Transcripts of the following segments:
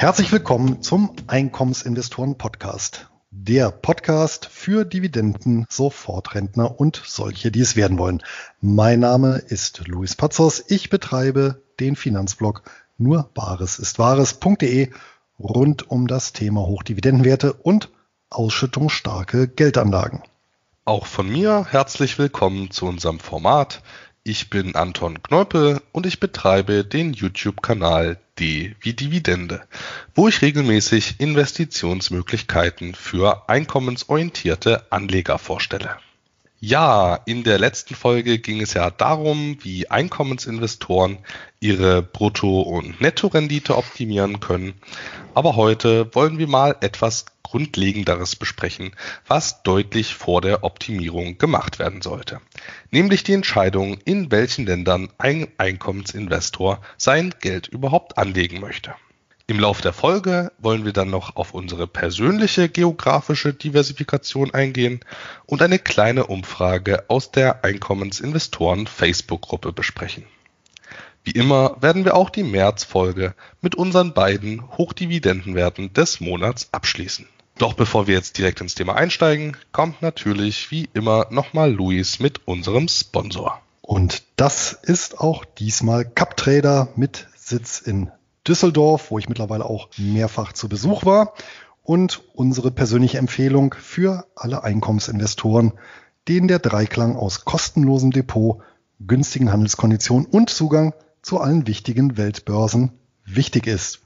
Herzlich willkommen zum Einkommensinvestoren Podcast. Der Podcast für Dividenden, Sofortrentner und solche, die es werden wollen. Mein Name ist Luis Pazos. Ich betreibe den Finanzblog nur Bares ist Wahres.de rund um das Thema Hochdividendenwerte und ausschüttungsstarke Geldanlagen. Auch von mir herzlich willkommen zu unserem Format. Ich bin Anton Kneupel und ich betreibe den YouTube-Kanal Wie Dividende, wo ich regelmäßig Investitionsmöglichkeiten für einkommensorientierte Anleger vorstelle. Ja, in der letzten Folge ging es ja darum, wie Einkommensinvestoren ihre Brutto- und Nettorendite optimieren können. Aber heute wollen wir mal etwas Grundlegenderes besprechen, was deutlich vor der Optimierung gemacht werden sollte. Nämlich die Entscheidung, in welchen Ländern ein Einkommensinvestor sein Geld überhaupt anlegen möchte. Im Laufe der Folge wollen wir dann noch auf unsere persönliche geografische Diversifikation eingehen und eine kleine Umfrage aus der Einkommensinvestoren Facebook-Gruppe besprechen. Wie immer werden wir auch die März-Folge mit unseren beiden Hochdividendenwerten des Monats abschließen. Doch bevor wir jetzt direkt ins Thema einsteigen, kommt natürlich wie immer nochmal Luis mit unserem Sponsor. Und das ist auch diesmal CupTrader mit Sitz in Düsseldorf, wo ich mittlerweile auch mehrfach zu Besuch war. Und unsere persönliche Empfehlung für alle Einkommensinvestoren, denen der Dreiklang aus kostenlosem Depot, günstigen Handelskonditionen und Zugang zu allen wichtigen Weltbörsen wichtig ist.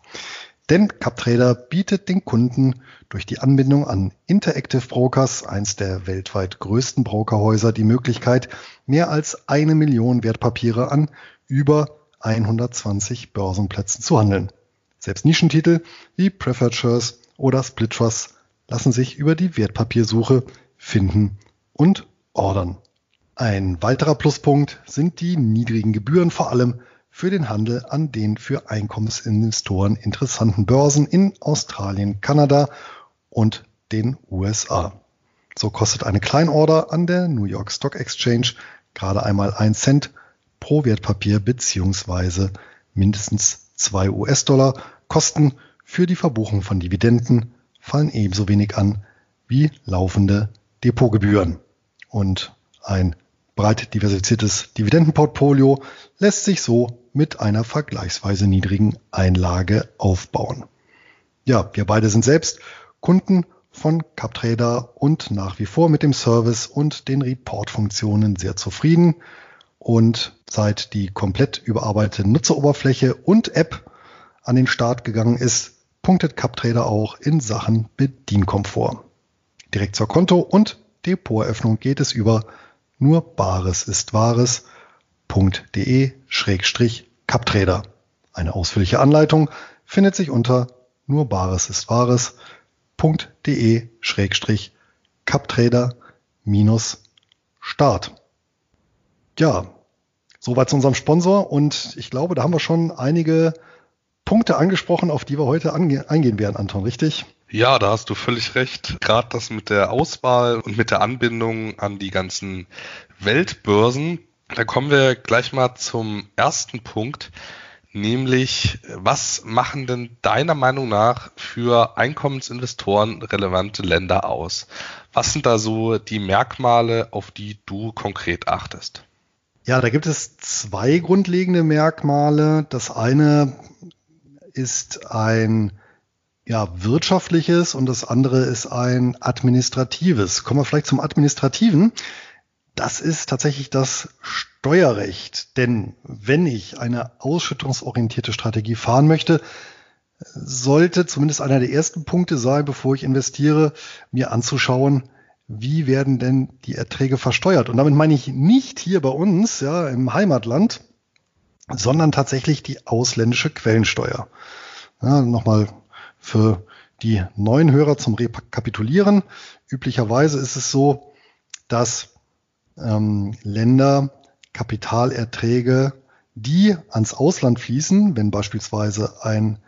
Denn CapTrader bietet den Kunden durch die Anbindung an Interactive Brokers, eins der weltweit größten Brokerhäuser, die Möglichkeit, mehr als eine Million Wertpapiere an über 120 Börsenplätzen zu handeln. Selbst Nischentitel wie Preferred Shares oder Split Trust lassen sich über die Wertpapiersuche finden und ordern. Ein weiterer Pluspunkt sind die niedrigen Gebühren, vor allem für den Handel an den für Einkommensinvestoren interessanten Börsen in Australien, Kanada und den USA. So kostet eine Kleinorder an der New York Stock Exchange gerade einmal 1 Cent pro Wertpapier beziehungsweise mindestens 2 US-Dollar. Kosten für die Verbuchung von Dividenden fallen ebenso wenig an wie laufende Depotgebühren. Und ein breit diversifiziertes Dividendenportfolio lässt sich so mit einer vergleichsweise niedrigen Einlage aufbauen. Ja, wir beide sind selbst Kunden von CapTrader und nach wie vor mit dem Service und den Report-Funktionen sehr zufrieden. Und seit die komplett überarbeitete Nutzeroberfläche und App an den Start gegangen ist, punktet CapTrader auch in Sachen Bedienkomfort. Direkt zur Konto- und Depoteröffnung geht es über nur Bares ist Wahres.de-CapTrader. Eine ausführliche Anleitung findet sich unter nur Bares ist Wahres.de-CapTrader-Start. Ja, Soweit zu unserem Sponsor und ich glaube, da haben wir schon einige Punkte angesprochen, auf die wir heute eingehen werden, Anton, richtig? Ja, da hast du völlig recht. Gerade das mit der Auswahl und mit der Anbindung an die ganzen Weltbörsen. Da kommen wir gleich mal zum ersten Punkt, nämlich was machen denn deiner Meinung nach für Einkommensinvestoren relevante Länder aus? Was sind da so die Merkmale, auf die du konkret achtest? Ja, da gibt es zwei grundlegende Merkmale. Das eine ist ein ja, wirtschaftliches und das andere ist ein administratives. Kommen wir vielleicht zum administrativen. Das ist tatsächlich das Steuerrecht. Denn wenn ich eine ausschüttungsorientierte Strategie fahren möchte, sollte zumindest einer der ersten Punkte sein, bevor ich investiere, mir anzuschauen, wie werden denn die Erträge versteuert? Und damit meine ich nicht hier bei uns, ja, im Heimatland, sondern tatsächlich die ausländische Quellensteuer. Ja, Nochmal für die neuen Hörer zum Rekapitulieren. Üblicherweise ist es so, dass ähm, Länder Kapitalerträge, die ans Ausland fließen, wenn beispielsweise ein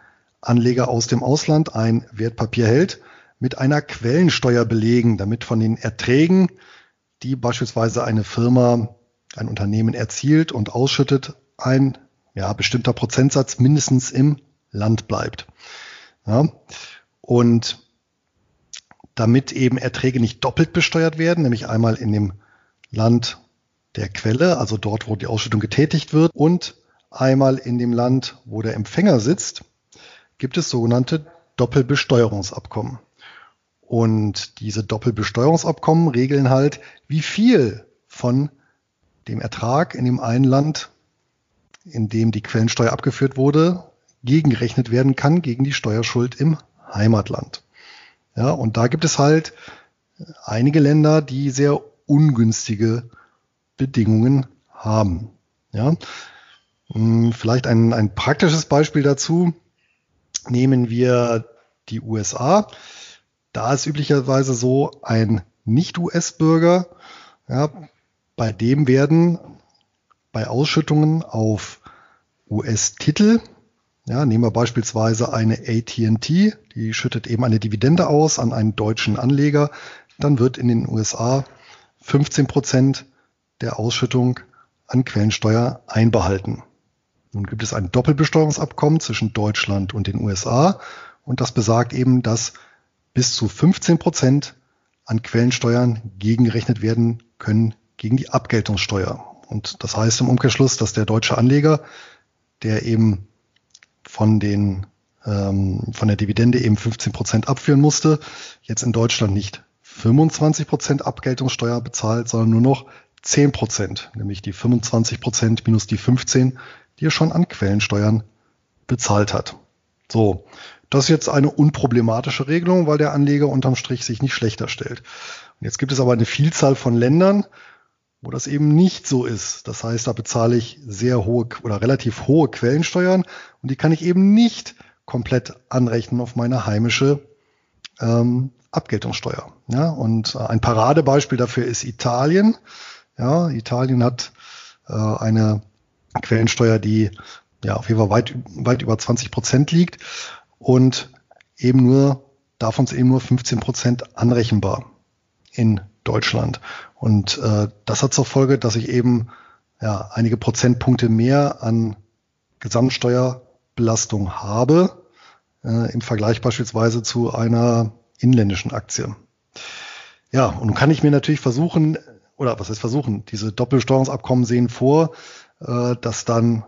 Anleger aus dem Ausland ein Wertpapier hält, mit einer Quellensteuer belegen, damit von den Erträgen, die beispielsweise eine Firma, ein Unternehmen erzielt und ausschüttet, ein ja, bestimmter Prozentsatz mindestens im Land bleibt. Ja? Und damit eben Erträge nicht doppelt besteuert werden, nämlich einmal in dem Land der Quelle, also dort, wo die Ausschüttung getätigt wird, und einmal in dem Land, wo der Empfänger sitzt, gibt es sogenannte Doppelbesteuerungsabkommen. Und diese Doppelbesteuerungsabkommen regeln halt, wie viel von dem Ertrag in dem einen Land, in dem die Quellensteuer abgeführt wurde, gegengerechnet werden kann gegen die Steuerschuld im Heimatland. Ja, und da gibt es halt einige Länder, die sehr ungünstige Bedingungen haben. Ja, hm, vielleicht ein, ein praktisches Beispiel dazu. Nehmen wir die USA. Da ist üblicherweise so ein Nicht-US-Bürger, ja, bei dem werden bei Ausschüttungen auf US-Titel, ja, nehmen wir beispielsweise eine AT&T, die schüttet eben eine Dividende aus an einen deutschen Anleger, dann wird in den USA 15 Prozent der Ausschüttung an Quellensteuer einbehalten. Nun gibt es ein Doppelbesteuerungsabkommen zwischen Deutschland und den USA und das besagt eben, dass bis zu 15 Prozent an Quellensteuern gegengerechnet werden können gegen die Abgeltungssteuer. Und das heißt im Umkehrschluss, dass der deutsche Anleger, der eben von den ähm, von der Dividende eben 15 Prozent abführen musste, jetzt in Deutschland nicht 25 Prozent Abgeltungssteuer bezahlt, sondern nur noch 10 Prozent, nämlich die 25 Prozent minus die 15, die er schon an Quellensteuern bezahlt hat. So, das ist jetzt eine unproblematische Regelung, weil der Anleger unterm Strich sich nicht schlechter stellt. Und jetzt gibt es aber eine Vielzahl von Ländern, wo das eben nicht so ist. Das heißt, da bezahle ich sehr hohe oder relativ hohe Quellensteuern und die kann ich eben nicht komplett anrechnen auf meine heimische ähm, Abgeltungssteuer. Ja, und äh, ein Paradebeispiel dafür ist Italien. Ja, Italien hat äh, eine Quellensteuer, die ja auf jeden Fall weit, weit über 20 Prozent liegt und eben nur, davon sind eben nur 15 Prozent anrechenbar in Deutschland. Und äh, das hat zur Folge, dass ich eben ja, einige Prozentpunkte mehr an Gesamtsteuerbelastung habe, äh, im Vergleich beispielsweise zu einer inländischen Aktie. Ja, und kann ich mir natürlich versuchen, oder was heißt versuchen, diese Doppelsteuerungsabkommen sehen vor, äh, dass dann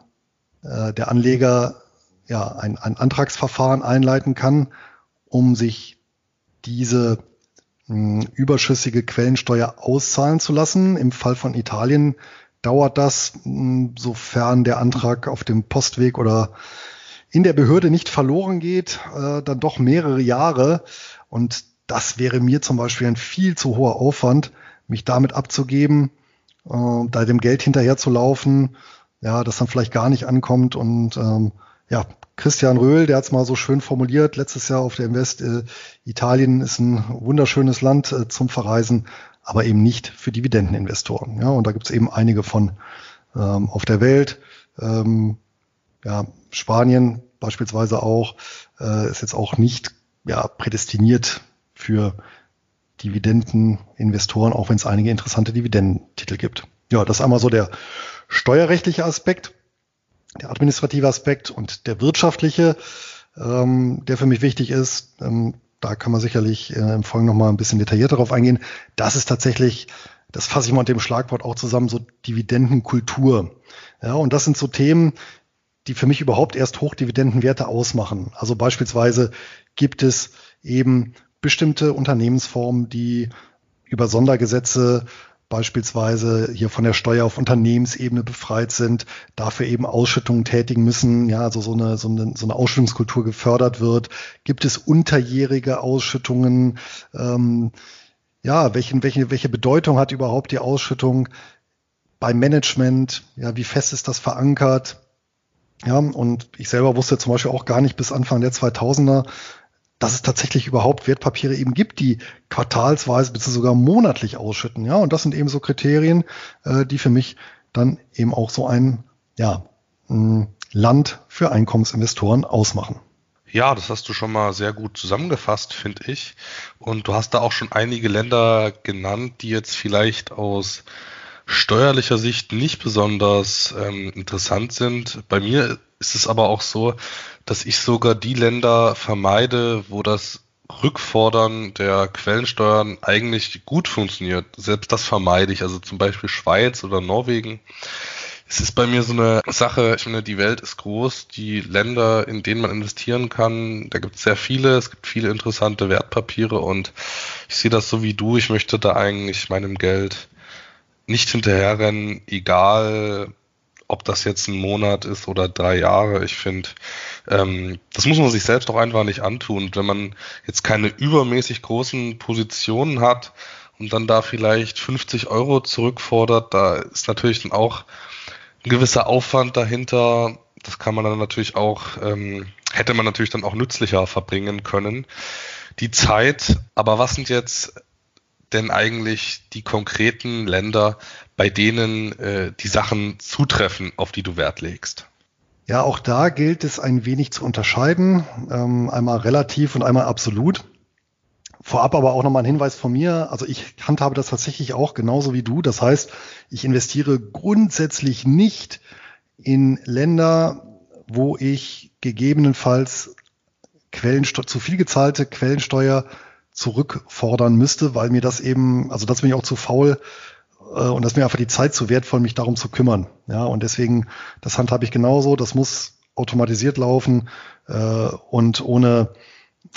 äh, der Anleger ja, ein, ein Antragsverfahren einleiten kann, um sich diese mh, hm, überschüssige Quellensteuer auszahlen zu lassen. Im Fall von Italien dauert das, mh, hm, sofern der Antrag auf dem Postweg oder in der Behörde nicht verloren geht, äh, dann doch mehrere Jahre. Und das wäre mir zum Beispiel ein viel zu hoher Aufwand, mich damit abzugeben, äh, da dem Geld hinterher zu laufen, ja, das dann vielleicht gar nicht ankommt und ähm, ja, Christian Röhl, der hat es mal so schön formuliert, letztes Jahr auf der Invest, äh, Italien ist ein wunderschönes Land äh, zum Verreisen, aber eben nicht für Dividendeninvestoren. Ja, und da gibt es eben einige von ähm, auf der Welt. Ähm, ja, Spanien beispielsweise auch, äh, ist jetzt auch nicht ja, prädestiniert für Dividendeninvestoren, auch wenn es einige interessante Dividendentitel gibt. Ja, das ist einmal so der steuerrechtliche Aspekt der administrative Aspekt und der wirtschaftliche, ähm, der für mich wichtig ist. Ähm, da kann man sicherlich äh, im Folgenden noch mal ein bisschen detaillierter darauf eingehen. Das ist tatsächlich, das fasse ich mal unter dem Schlagwort auch zusammen, so Dividendenkultur. Ja, und das sind so Themen, die für mich überhaupt erst Hochdividendenwerte ausmachen. Also beispielsweise gibt es eben bestimmte Unternehmensformen, die über Sondergesetze beispielsweise hier von der Steuer auf Unternehmensebene befreit sind, dafür eben Ausschüttungen tätigen müssen, ja, also so eine, so eine, so eine Ausschüttungskultur gefördert wird. Gibt es unterjährige Ausschüttungen? Ähm, ja, welchen, welche, welche Bedeutung hat überhaupt die Ausschüttung beim Management? Ja, wie fest ist das verankert? Ja, und ich selber wusste zum Beispiel auch gar nicht bis Anfang der 2000er, dass es tatsächlich überhaupt Wertpapiere eben gibt, die quartalsweise bzw. sogar monatlich ausschütten. Ja, und das sind eben so Kriterien, äh, die für mich dann eben auch so ein ja, Land für Einkommensinvestoren ausmachen. Ja, das hast du schon mal sehr gut zusammengefasst, finde ich. Und du hast da auch schon einige Länder genannt, die jetzt vielleicht aus steuerlicher Sicht nicht besonders ähm, interessant sind. Bei mir ist es aber auch so, dass ich sogar die Länder vermeide, wo das Rückfordern der Quellensteuern eigentlich gut funktioniert. Selbst das vermeide ich. Also zum Beispiel Schweiz oder Norwegen. Es ist bei mir so eine Sache, ich finde, die Welt ist groß, die Länder, in denen man investieren kann, da gibt es sehr viele, es gibt viele interessante Wertpapiere und ich sehe das so wie du, ich möchte da eigentlich meinem Geld nicht hinterherrennen, egal ob das jetzt ein Monat ist oder drei Jahre. Ich finde, ähm, das muss man sich selbst auch einfach nicht antun. Wenn man jetzt keine übermäßig großen Positionen hat und dann da vielleicht 50 Euro zurückfordert, da ist natürlich dann auch ein gewisser Aufwand dahinter. Das kann man dann natürlich auch, ähm, hätte man natürlich dann auch nützlicher verbringen können. Die Zeit, aber was sind jetzt denn eigentlich die konkreten Länder, bei denen äh, die Sachen zutreffen, auf die du Wert legst? Ja, auch da gilt es ein wenig zu unterscheiden, ähm, einmal relativ und einmal absolut. Vorab aber auch nochmal ein Hinweis von mir. Also ich handhabe das tatsächlich auch genauso wie du. Das heißt, ich investiere grundsätzlich nicht in Länder, wo ich gegebenenfalls Quellensteuer, zu viel gezahlte Quellensteuer zurückfordern müsste, weil mir das eben, also das bin ich auch zu faul äh, und das ist mir einfach die Zeit zu wertvoll, mich darum zu kümmern. Ja, und deswegen, das handhabe ich genauso, das muss automatisiert laufen äh, und ohne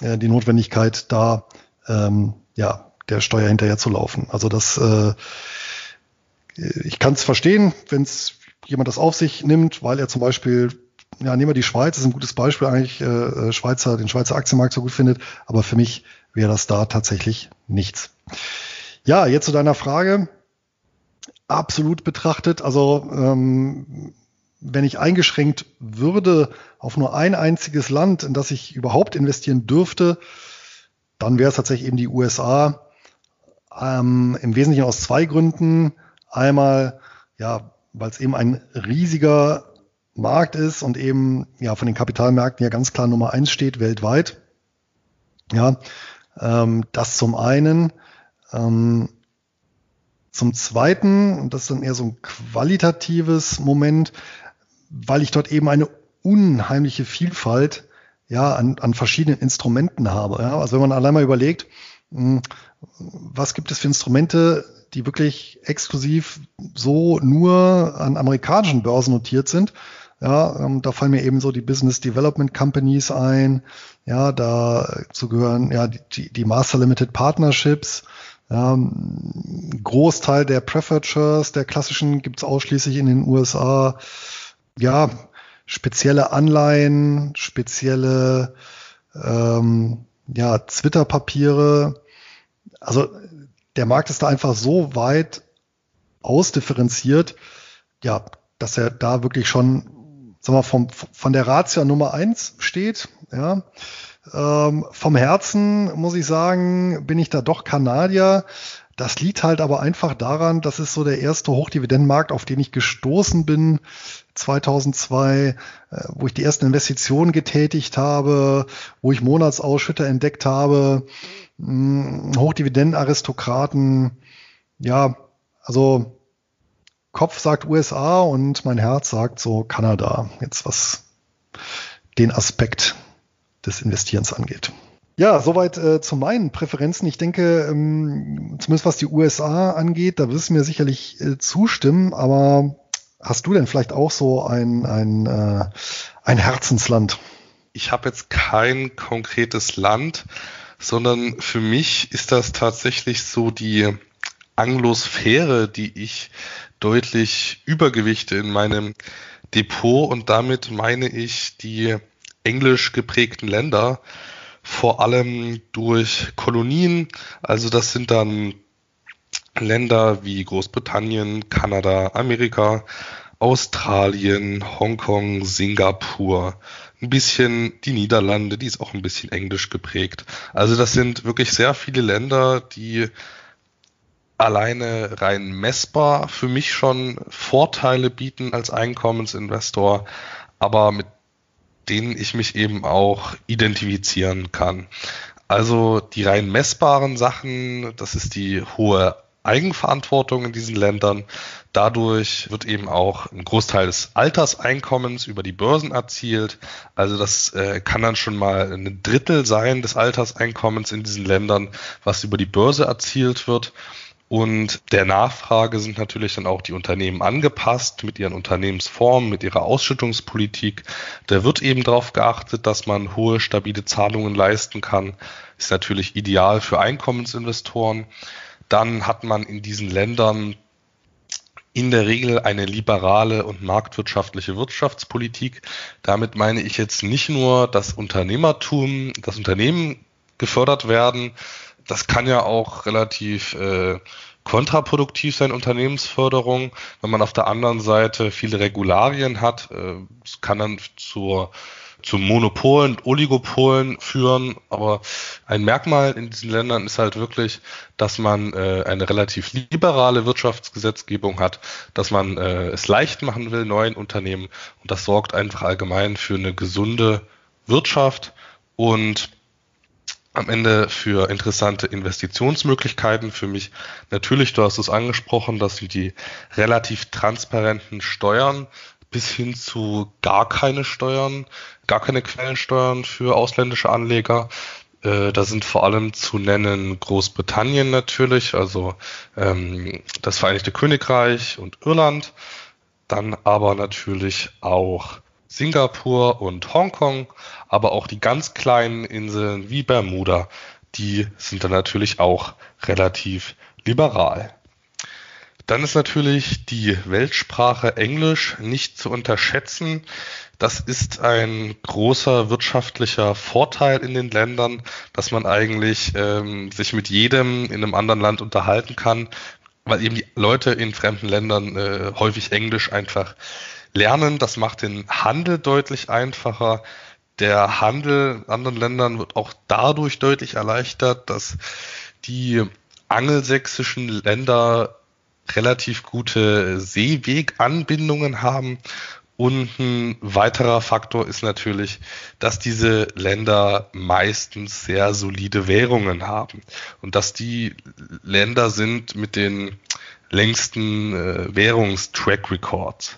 äh, die Notwendigkeit da ähm, ja der Steuer hinterher zu laufen. Also das äh, ich kann es verstehen, wenn es jemand das auf sich nimmt, weil er zum Beispiel ja, nehmen wir die Schweiz, ist ein gutes Beispiel eigentlich, äh, Schweizer, den Schweizer Aktienmarkt so gut findet, aber für mich wäre das da tatsächlich nichts. Ja, jetzt zu deiner Frage. Absolut betrachtet, also ähm, wenn ich eingeschränkt würde auf nur ein einziges Land, in das ich überhaupt investieren dürfte, dann wäre es tatsächlich eben die USA. Ähm, Im Wesentlichen aus zwei Gründen. Einmal, ja, weil es eben ein riesiger Markt ist und eben ja von den Kapitalmärkten ja ganz klar Nummer eins steht weltweit. Ja, ähm, das zum einen. Ähm, zum zweiten, und das ist dann eher so ein qualitatives Moment, weil ich dort eben eine unheimliche Vielfalt ja, an, an verschiedenen Instrumenten habe. Ja. Also wenn man allein mal überlegt, hm, was gibt es für Instrumente, die wirklich exklusiv so nur an amerikanischen Börsen notiert sind, ja, ähm, da fallen mir eben so die Business Development Companies ein. Ja, dazu gehören ja die, die Master Limited Partnerships. Ja, Großteil der Shares, der klassischen, gibt's ausschließlich in den USA. Ja, spezielle Anleihen, spezielle ähm, ja, Twitter-Papiere. Also der Markt ist da einfach so weit ausdifferenziert, ja, dass er da wirklich schon sagen wir, vom, von der Ratio Nummer eins steht. Ja. Ähm, vom Herzen muss ich sagen, bin ich da doch Kanadier. Das liegt halt aber einfach daran, das ist so der erste Hochdividendenmarkt, auf den ich gestoßen bin 2002, äh, wo ich die ersten Investitionen getätigt habe, wo ich Monatsausschütter entdeckt habe, hm, Hochdividendenaristokraten. Ja, also Kopf sagt USA und mein Herz sagt so Kanada. Jetzt was den Aspekt des Investierens angeht. Ja, soweit äh, zu meinen Präferenzen. Ich denke, ähm, zumindest was die USA angeht, da wirst du mir sicherlich äh, zustimmen, aber hast du denn vielleicht auch so ein, ein, äh, ein Herzensland? Ich habe jetzt kein konkretes Land, sondern für mich ist das tatsächlich so die Anglosphäre, die ich deutlich Übergewichte in meinem Depot und damit meine ich die englisch geprägten Länder, vor allem durch Kolonien. Also das sind dann Länder wie Großbritannien, Kanada, Amerika, Australien, Hongkong, Singapur, ein bisschen die Niederlande, die ist auch ein bisschen englisch geprägt. Also das sind wirklich sehr viele Länder, die alleine rein messbar für mich schon Vorteile bieten als Einkommensinvestor, aber mit denen ich mich eben auch identifizieren kann. Also die rein messbaren Sachen, das ist die hohe Eigenverantwortung in diesen Ländern. Dadurch wird eben auch ein Großteil des Alterseinkommens über die Börsen erzielt. Also das äh, kann dann schon mal ein Drittel sein des Alterseinkommens in diesen Ländern, was über die Börse erzielt wird. Und der Nachfrage sind natürlich dann auch die Unternehmen angepasst mit ihren Unternehmensformen, mit ihrer Ausschüttungspolitik. Da wird eben darauf geachtet, dass man hohe, stabile Zahlungen leisten kann. Ist natürlich ideal für Einkommensinvestoren. Dann hat man in diesen Ländern in der Regel eine liberale und marktwirtschaftliche Wirtschaftspolitik. Damit meine ich jetzt nicht nur das Unternehmertum, das Unternehmen gefördert werden, das kann ja auch relativ äh, kontraproduktiv sein, Unternehmensförderung, wenn man auf der anderen Seite viele Regularien hat. Es äh, kann dann zur zu Monopolen, Oligopolen führen. Aber ein Merkmal in diesen Ländern ist halt wirklich, dass man äh, eine relativ liberale Wirtschaftsgesetzgebung hat, dass man äh, es leicht machen will, neuen Unternehmen. Und das sorgt einfach allgemein für eine gesunde Wirtschaft und am Ende für interessante Investitionsmöglichkeiten für mich. Natürlich, du hast es angesprochen, das sind die relativ transparenten Steuern bis hin zu gar keine Steuern, gar keine Quellensteuern für ausländische Anleger. Äh, da sind vor allem zu nennen Großbritannien natürlich, also ähm, das Vereinigte Königreich und Irland, dann aber natürlich auch Singapur und Hongkong, aber auch die ganz kleinen Inseln wie Bermuda, die sind dann natürlich auch relativ liberal. Dann ist natürlich die Weltsprache Englisch nicht zu unterschätzen. Das ist ein großer wirtschaftlicher Vorteil in den Ländern, dass man eigentlich ähm, sich mit jedem in einem anderen Land unterhalten kann, weil eben die Leute in fremden Ländern äh, häufig Englisch einfach lernen. Das macht den Handel deutlich einfacher. Der Handel in anderen Ländern wird auch dadurch deutlich erleichtert, dass die angelsächsischen Länder relativ gute Seeweganbindungen haben. Und ein weiterer Faktor ist natürlich, dass diese Länder meistens sehr solide Währungen haben und dass die Länder sind mit den längsten äh, Währungstrack Records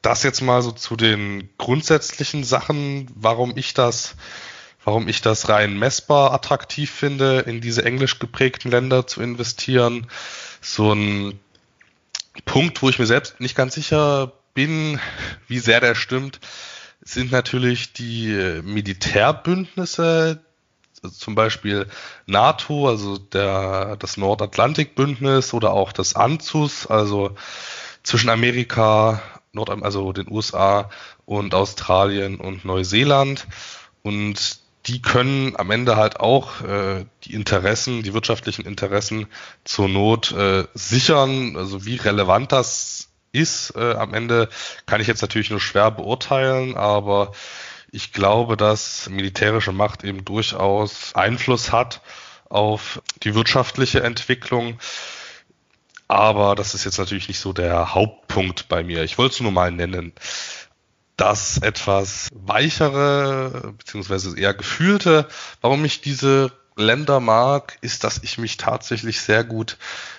das jetzt mal so zu den grundsätzlichen Sachen, warum ich das, warum ich das rein messbar attraktiv finde, in diese englisch geprägten Länder zu investieren. So ein Punkt, wo ich mir selbst nicht ganz sicher bin, wie sehr der stimmt, sind natürlich die Militärbündnisse, zum Beispiel NATO, also der, das Nordatlantikbündnis oder auch das ANZUS, also zwischen Amerika, Nord also den USA und Australien und Neuseeland. Und die können am Ende halt auch äh, die Interessen, die wirtschaftlichen Interessen zur Not äh, sichern. Also wie relevant das ist, äh, am Ende kann ich jetzt natürlich nur schwer beurteilen, aber ich glaube, dass militärische Macht eben durchaus Einfluss hat auf die wirtschaftliche Entwicklung. Aber das ist jetzt natürlich nicht so der Hauptpunkt bei mir. Ich wollte es nur mal nennen. Das etwas weichere, beziehungsweise eher gefühlte, warum ich diese Länder mag, ist, dass ich mich tatsächlich sehr gut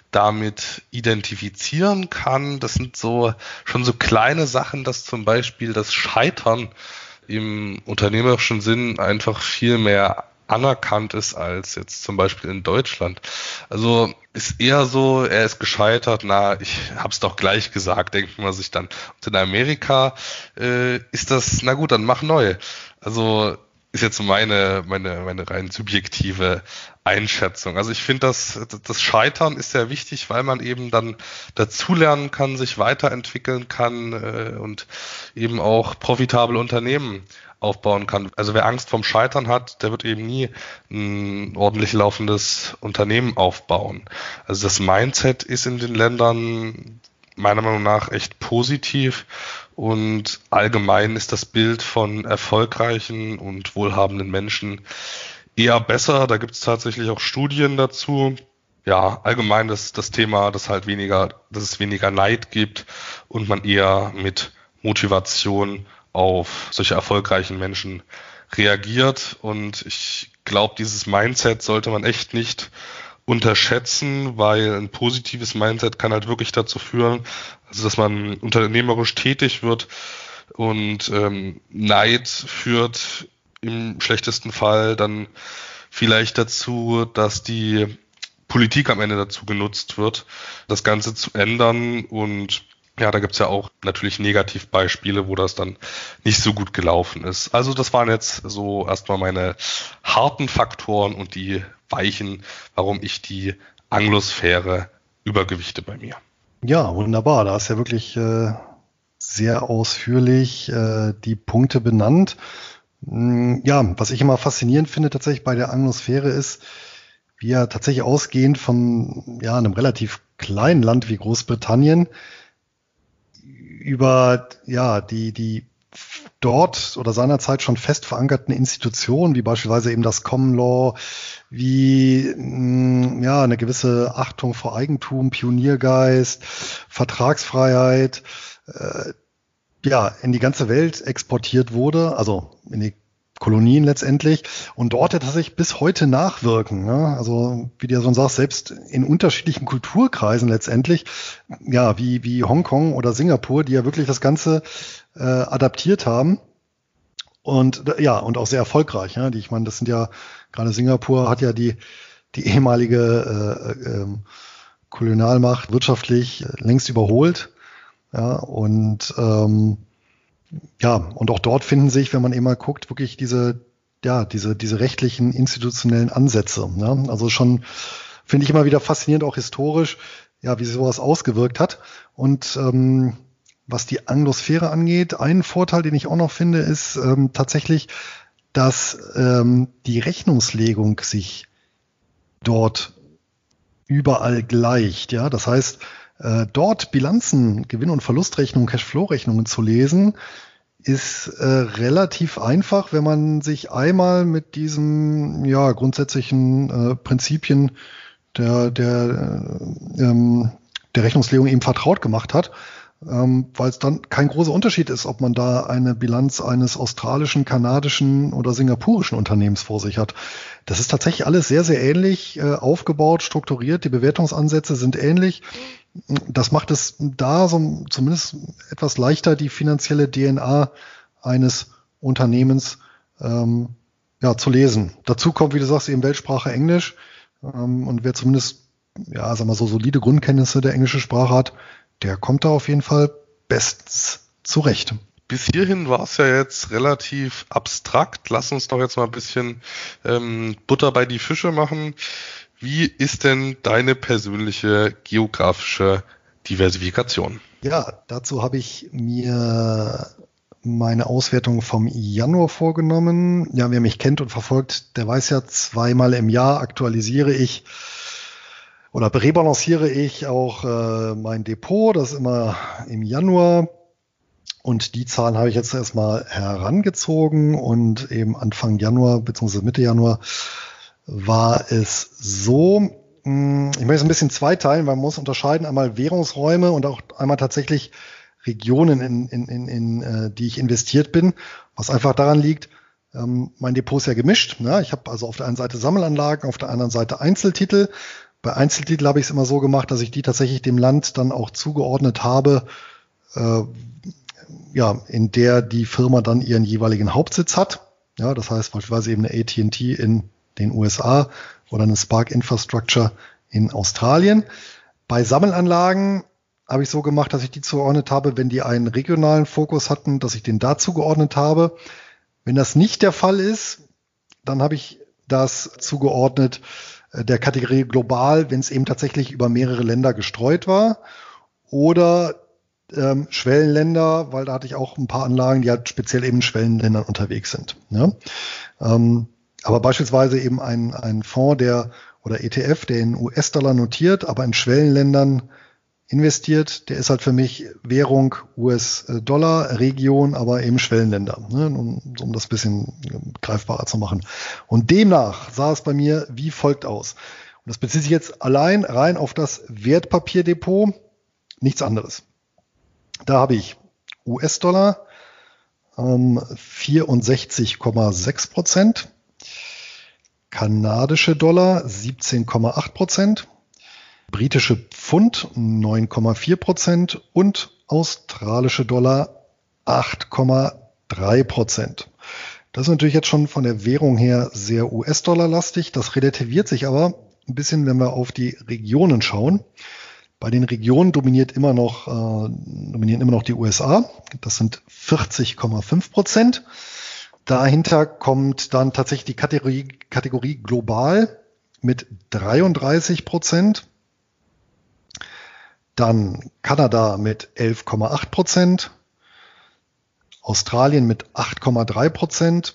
damit identifizieren kann. Das sind so schon so kleine Sachen, dass zum Beispiel das Scheitern im unternehmerischen Sinn einfach viel mehr anerkannt ist als jetzt zum Beispiel in Deutschland. Also ist eher so, er ist gescheitert, na, ich hab's doch gleich gesagt, denkt man sich dann. Und in Amerika äh, ist das, na gut, dann mach neu. Also ist jetzt meine, meine, meine rein subjektive Einschätzung. Also ich finde, das, das Scheitern ist sehr wichtig, weil man eben dann dazulernen kann, sich weiterentwickeln kann äh, und eben auch profitable Unternehmen aufbauen kann. Also wer Angst vom Scheitern hat, der wird eben nie ein ordentlich laufendes Unternehmen aufbauen. Also das Mindset ist in den Ländern meiner Meinung nach echt positiv und allgemein ist das Bild von erfolgreichen und wohlhabenden Menschen eher besser. Da gibt es tatsächlich auch Studien dazu. Ja, allgemein das, das Thema, dass halt weniger, dass es weniger Neid gibt und man eher mit Motivation auf solche erfolgreichen Menschen reagiert. Und ich glaube, dieses Mindset sollte man echt nicht unterschätzen, weil ein positives Mindset kann halt wirklich dazu führen, also dass man unternehmerisch tätig wird und ähm, Neid führt im schlechtesten Fall dann vielleicht dazu, dass die Politik am Ende dazu genutzt wird, das Ganze zu ändern und ja, da gibt's ja auch natürlich Negativbeispiele, wo das dann nicht so gut gelaufen ist. Also das waren jetzt so erstmal meine harten Faktoren und die weichen, warum ich die Anglosphäre übergewichte bei mir. Ja, wunderbar. Da hast ja wirklich äh, sehr ausführlich äh, die Punkte benannt. Mm, ja, was ich immer faszinierend finde tatsächlich bei der Anglosphäre ist, wie ja tatsächlich ausgehend von ja, einem relativ kleinen Land wie Großbritannien über ja die die dort oder seinerzeit schon fest verankerten Institutionen, wie beispielsweise eben das Common Law, wie mm, ja eine gewisse Achtung vor Eigentum, Pioniergeist, Vertragsfreiheit, äh, ja in die ganze Welt exportiert wurde, also in die Kolonien letztendlich. Und dort hat sich bis heute nachwirken. Ne? Also wie du ja schon sagst, selbst in unterschiedlichen Kulturkreisen letztendlich, ja, wie, wie Hongkong oder Singapur, die ja wirklich das Ganze äh, adaptiert haben. Und ja, und auch sehr erfolgreich. Ja? Die, ich meine, das sind ja, gerade Singapur hat ja die, die ehemalige äh, äh, Kolonialmacht wirtschaftlich längst überholt. Ja, und ähm, ja, und auch dort finden sich, wenn man mal guckt, wirklich diese, ja, diese, diese rechtlichen, institutionellen Ansätze. Ne? Also schon finde ich immer wieder faszinierend, auch historisch, ja, wie sich sowas ausgewirkt hat. Und ähm, was die Anglosphäre angeht, ein Vorteil, den ich auch noch finde, ist ähm, tatsächlich, dass ähm, die Rechnungslegung sich dort überall gleicht. Ja, das heißt, äh, dort Bilanzen, Gewinn- und Verlustrechnungen, Cashflow-Rechnungen zu lesen, ist äh, relativ einfach, wenn man sich einmal mit diesen ja, grundsätzlichen äh, Prinzipien der, der, äh, ähm, der Rechnungslegung eben vertraut gemacht hat, ähm, weil es dann kein großer Unterschied ist, ob man da eine Bilanz eines australischen, kanadischen oder singapurischen Unternehmens vor sich hat. Das ist tatsächlich alles sehr, sehr ähnlich äh, aufgebaut, strukturiert. Die Bewertungsansätze sind ähnlich das macht es da so zumindest etwas leichter, die finanzielle DNA eines Unternehmens ähm, ja, zu lesen. Dazu kommt, wie du sagst, eben Weltsprache Englisch. Ähm, und wer zumindest, ja, sag mal so solide Grundkenntnisse der englischen Sprache hat, der kommt da auf jeden Fall bestens zurecht. Bis hierhin war es ja jetzt relativ abstrakt. Lass uns doch jetzt mal ein bisschen ähm, Butter bei die Fische machen. Wie ist denn deine persönliche geografische Diversifikation? Ja, dazu habe ich mir meine Auswertung vom Januar vorgenommen. Ja, wer mich kennt und verfolgt, der weiß ja, zweimal im Jahr aktualisiere ich oder rebalanciere ich auch äh, mein Depot. Das ist immer im Januar. Und die Zahlen habe ich jetzt erstmal herangezogen und eben Anfang Januar bzw. Mitte Januar war es so, hm, ich möchte es ein bisschen zweiteilen, weil man muss unterscheiden, einmal Währungsräume und auch einmal tatsächlich Regionen, in, in, in, in äh, die ich investiert bin, was einfach daran liegt, ähm, mein Depot ist ja gemischt. Ne? Ich habe also auf der einen Seite Sammelanlagen, auf der anderen Seite Einzeltitel. Bei Einzeltitel habe ich es immer so gemacht, dass ich die tatsächlich dem Land dann auch zugeordnet habe, äh, ja, in der die Firma dann ihren jeweiligen Hauptsitz hat. Ja, das heißt beispielsweise eben eine AT&T in den USA oder eine Spark Infrastructure in Australien. Bei Sammelanlagen habe ich so gemacht, dass ich die zugeordnet habe, wenn die einen regionalen Fokus hatten, dass ich den dazu geordnet habe. Wenn das nicht der Fall ist, dann habe ich das zugeordnet der Kategorie global, wenn es eben tatsächlich über mehrere Länder gestreut war. Oder ähm, Schwellenländer, weil da hatte ich auch ein paar Anlagen, die halt speziell eben in Schwellenländern unterwegs sind. Ja? Ähm, aber beispielsweise eben ein, ein Fonds, der oder ETF, der in US-Dollar notiert, aber in Schwellenländern investiert, der ist halt für mich Währung US-Dollar, Region, aber eben Schwellenländer, ne, um, um das bisschen greifbarer zu machen. Und demnach sah es bei mir wie folgt aus. Und das bezieht sich jetzt allein rein auf das Wertpapierdepot, nichts anderes. Da habe ich US-Dollar ähm, 64,6 Prozent, kanadische Dollar 17,8 Prozent, britische Pfund 9,4 Prozent und australische Dollar 8,3 Prozent. Das ist natürlich jetzt schon von der Währung her sehr US-Dollar-lastig. Das relativiert sich aber ein bisschen, wenn wir auf die Regionen schauen. Bei den Regionen dominiert immer noch, äh, dominieren immer noch die USA. Das sind 40,5 Prozent. Dahinter kommt dann tatsächlich die Kategorie, Kategorie global mit 33 Prozent. Dann Kanada mit 11,8 Prozent. Australien mit 8,3 Prozent.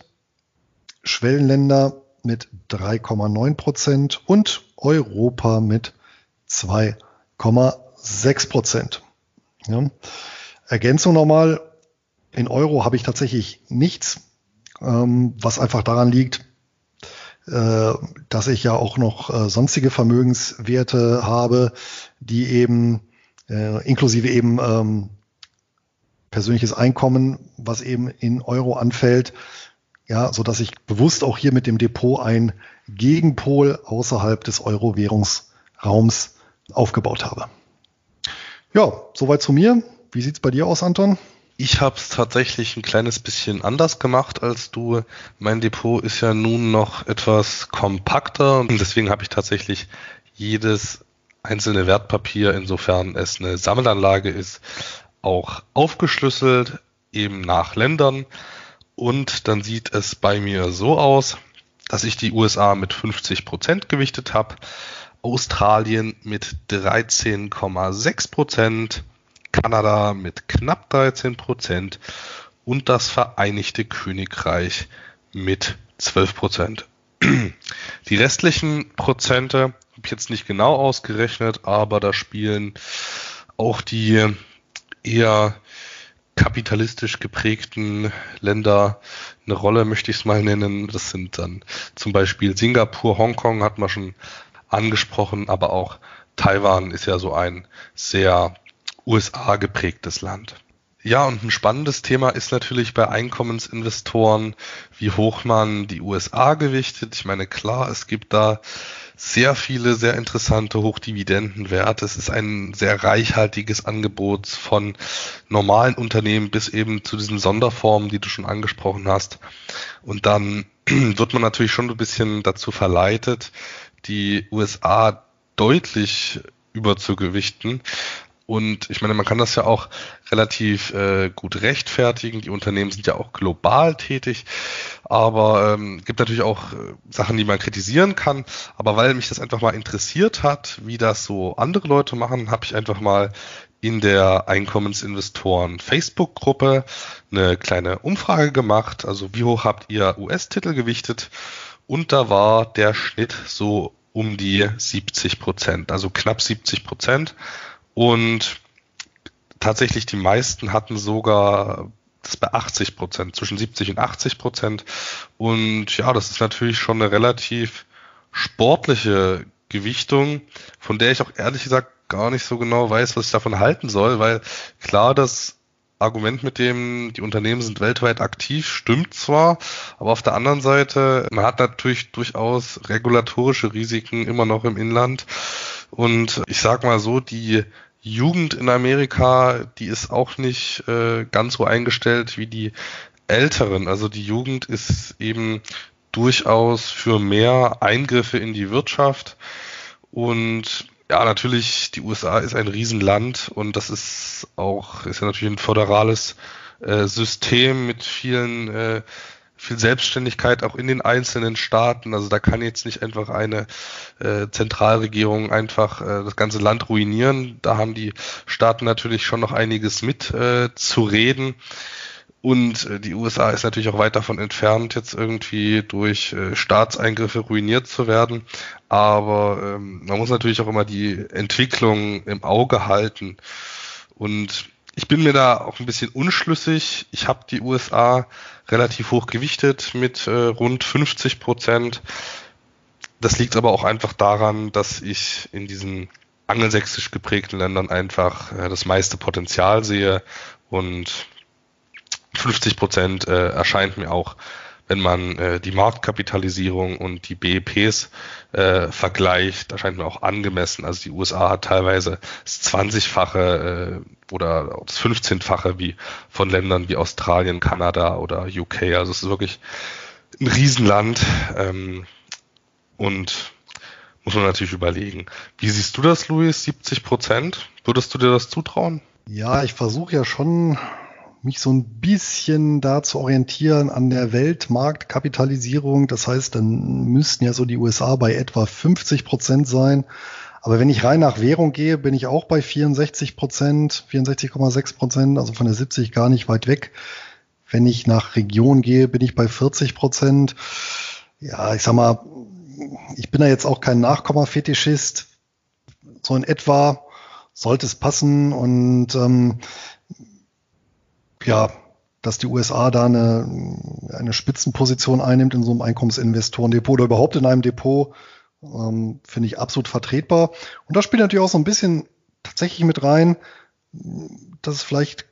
Schwellenländer mit 3,9 Prozent und Europa mit 2,6 Prozent. Ja. Ergänzung nochmal, in Euro habe ich tatsächlich nichts ähm, was einfach daran liegt, äh, dass ich ja auch noch äh, sonstige Vermögenswerte habe, die eben äh, inklusive eben ähm, persönliches Einkommen, was eben in Euro anfällt, ja, so dass ich bewusst auch hier mit dem Depot ein Gegenpol außerhalb des Euro-Währungsraums aufgebaut habe. Ja, soweit zu mir. Wie sieht's bei dir aus, Anton? Ich habe es tatsächlich ein kleines bisschen anders gemacht als du. Mein Depot ist ja nun noch etwas kompakter und deswegen habe ich tatsächlich jedes einzelne Wertpapier, insofern es eine Sammelanlage ist, auch aufgeschlüsselt, eben nach Ländern. Und dann sieht es bei mir so aus, dass ich die USA mit 50 Prozent gewichtet habe, Australien mit 13,6%, Prozent Kanada mit knapp 13 Prozent und das Vereinigte Königreich mit 12 Prozent. Die restlichen Prozente habe jetzt nicht genau ausgerechnet, aber da spielen auch die eher kapitalistisch geprägten Länder eine Rolle, möchte ich es mal nennen. Das sind dann zum Beispiel Singapur, Hongkong hat man schon angesprochen, aber auch Taiwan ist ja so ein sehr USA geprägtes Land. Ja, und ein spannendes Thema ist natürlich bei Einkommensinvestoren, wie hoch man die USA gewichtet. Ich meine, klar, es gibt da sehr viele sehr interessante Hochdividendenwerte. Es ist ein sehr reichhaltiges Angebot von normalen Unternehmen bis eben zu diesen Sonderformen, die du schon angesprochen hast. Und dann wird man natürlich schon ein bisschen dazu verleitet, die USA deutlich überzugewichten. Und ich meine, man kann das ja auch relativ äh, gut rechtfertigen. Die Unternehmen sind ja auch global tätig, aber ähm, gibt natürlich auch äh, Sachen, die man kritisieren kann. Aber weil mich das einfach mal interessiert hat, wie das so andere Leute machen, habe ich einfach mal in der Einkommensinvestoren Facebook-Gruppe eine kleine Umfrage gemacht. Also wie hoch habt ihr US-Titel gewichtet? Und da war der Schnitt so um die 70 Prozent, also knapp 70 Prozent. Und tatsächlich die meisten hatten sogar das bei 80 Prozent, zwischen 70 und 80 Prozent. Und ja, das ist natürlich schon eine relativ sportliche Gewichtung, von der ich auch ehrlich gesagt gar nicht so genau weiß, was ich davon halten soll, weil klar, das Argument mit dem, die Unternehmen sind weltweit aktiv, stimmt zwar, aber auf der anderen Seite, man hat natürlich durchaus regulatorische Risiken immer noch im Inland. Und ich sag mal so, die Jugend in Amerika, die ist auch nicht äh, ganz so eingestellt wie die Älteren. Also die Jugend ist eben durchaus für mehr Eingriffe in die Wirtschaft. Und ja, natürlich, die USA ist ein Riesenland und das ist auch, ist ja natürlich ein föderales äh, System mit vielen äh, viel Selbstständigkeit auch in den einzelnen Staaten. Also da kann jetzt nicht einfach eine äh, Zentralregierung einfach äh, das ganze Land ruinieren. Da haben die Staaten natürlich schon noch einiges mit äh, zu reden. Und äh, die USA ist natürlich auch weit davon entfernt, jetzt irgendwie durch äh, Staatseingriffe ruiniert zu werden. Aber ähm, man muss natürlich auch immer die Entwicklung im Auge halten. Und ich bin mir da auch ein bisschen unschlüssig. Ich habe die USA relativ hoch gewichtet mit äh, rund 50 Prozent. Das liegt aber auch einfach daran, dass ich in diesen angelsächsisch geprägten Ländern einfach äh, das meiste Potenzial sehe und 50 Prozent äh, erscheint mir auch wenn man äh, die Marktkapitalisierung und die BEPs äh, vergleicht, erscheint mir auch angemessen. Also die USA hat teilweise das 20-fache äh, oder das 15-fache wie von Ländern wie Australien, Kanada oder UK. Also es ist wirklich ein Riesenland ähm, und muss man natürlich überlegen. Wie siehst du das, Luis? 70 Prozent? Würdest du dir das zutrauen? Ja, ich versuche ja schon mich so ein bisschen da zu orientieren an der Weltmarktkapitalisierung. Das heißt, dann müssten ja so die USA bei etwa 50 Prozent sein. Aber wenn ich rein nach Währung gehe, bin ich auch bei 64 Prozent, 64,6 Prozent, also von der 70 gar nicht weit weg. Wenn ich nach Region gehe, bin ich bei 40 Prozent. Ja, ich sag mal, ich bin da jetzt auch kein Nachkommafetischist. So in etwa sollte es passen und ähm, ja, dass die USA da eine, eine Spitzenposition einnimmt in so einem Einkommensinvestorendepot oder überhaupt in einem Depot, ähm, finde ich absolut vertretbar. Und da spielt natürlich auch so ein bisschen tatsächlich mit rein, dass es vielleicht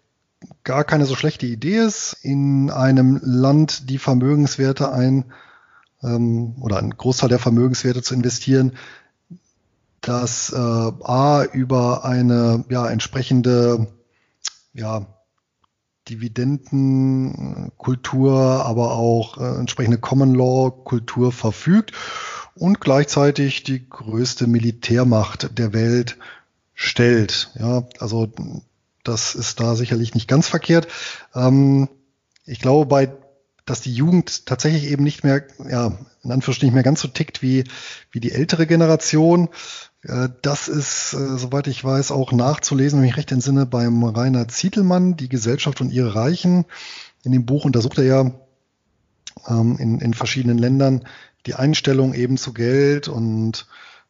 gar keine so schlechte Idee ist, in einem Land die Vermögenswerte ein ähm, oder einen Großteil der Vermögenswerte zu investieren, dass äh, A über eine ja, entsprechende ja, Dividendenkultur, aber auch äh, entsprechende Common Law Kultur verfügt und gleichzeitig die größte Militärmacht der Welt stellt. Ja, also das ist da sicherlich nicht ganz verkehrt. Ähm, ich glaube, bei dass die Jugend tatsächlich eben nicht mehr, ja, in Anführungsstrichen nicht mehr ganz so tickt wie, wie die ältere Generation. Äh, das ist, äh, soweit ich weiß, auch nachzulesen, wenn ich recht entsinne, beim Rainer Zietelmann, Die Gesellschaft und ihre Reichen. In dem Buch untersucht er ja ähm, in, in verschiedenen Ländern die Einstellung eben zu Geld und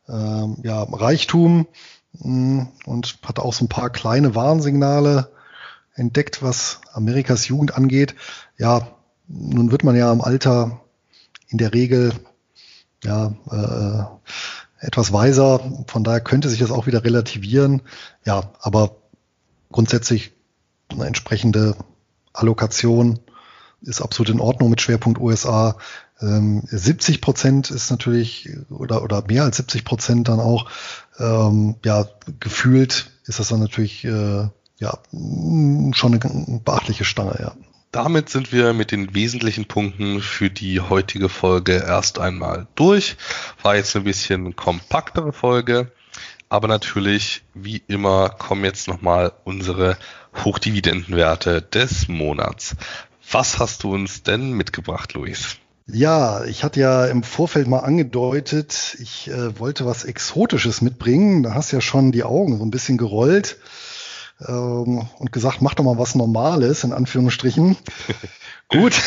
ähm, ja, Reichtum mh, mm, und hat auch so ein paar kleine Warnsignale entdeckt, was Amerikas Jugend angeht. Ja, nun wird man ja im Alter in der Regel ja äh, etwas weiser. Von daher könnte sich das auch wieder relativieren. Ja, aber grundsätzlich eine entsprechende Allokation ist absolut in Ordnung mit Schwerpunkt USA. Ähm, 70 Prozent ist natürlich oder oder mehr als 70 Prozent dann auch ähm, ja gefühlt ist das dann natürlich äh, ja schon eine beachtliche Stange. Ja. Damit sind wir mit den wesentlichen Punkten für die heutige Folge erst einmal durch. War jetzt ein bisschen kompaktere Folge, aber natürlich, wie immer, kommen jetzt nochmal unsere Hochdividendenwerte des Monats. Was hast du uns denn mitgebracht, Luis? Ja, ich hatte ja im Vorfeld mal angedeutet, ich äh, wollte was Exotisches mitbringen. Da hast ja schon die Augen so ein bisschen gerollt ähm, und gesagt, mach doch mal was Normales, in Anführungsstrichen. Gut,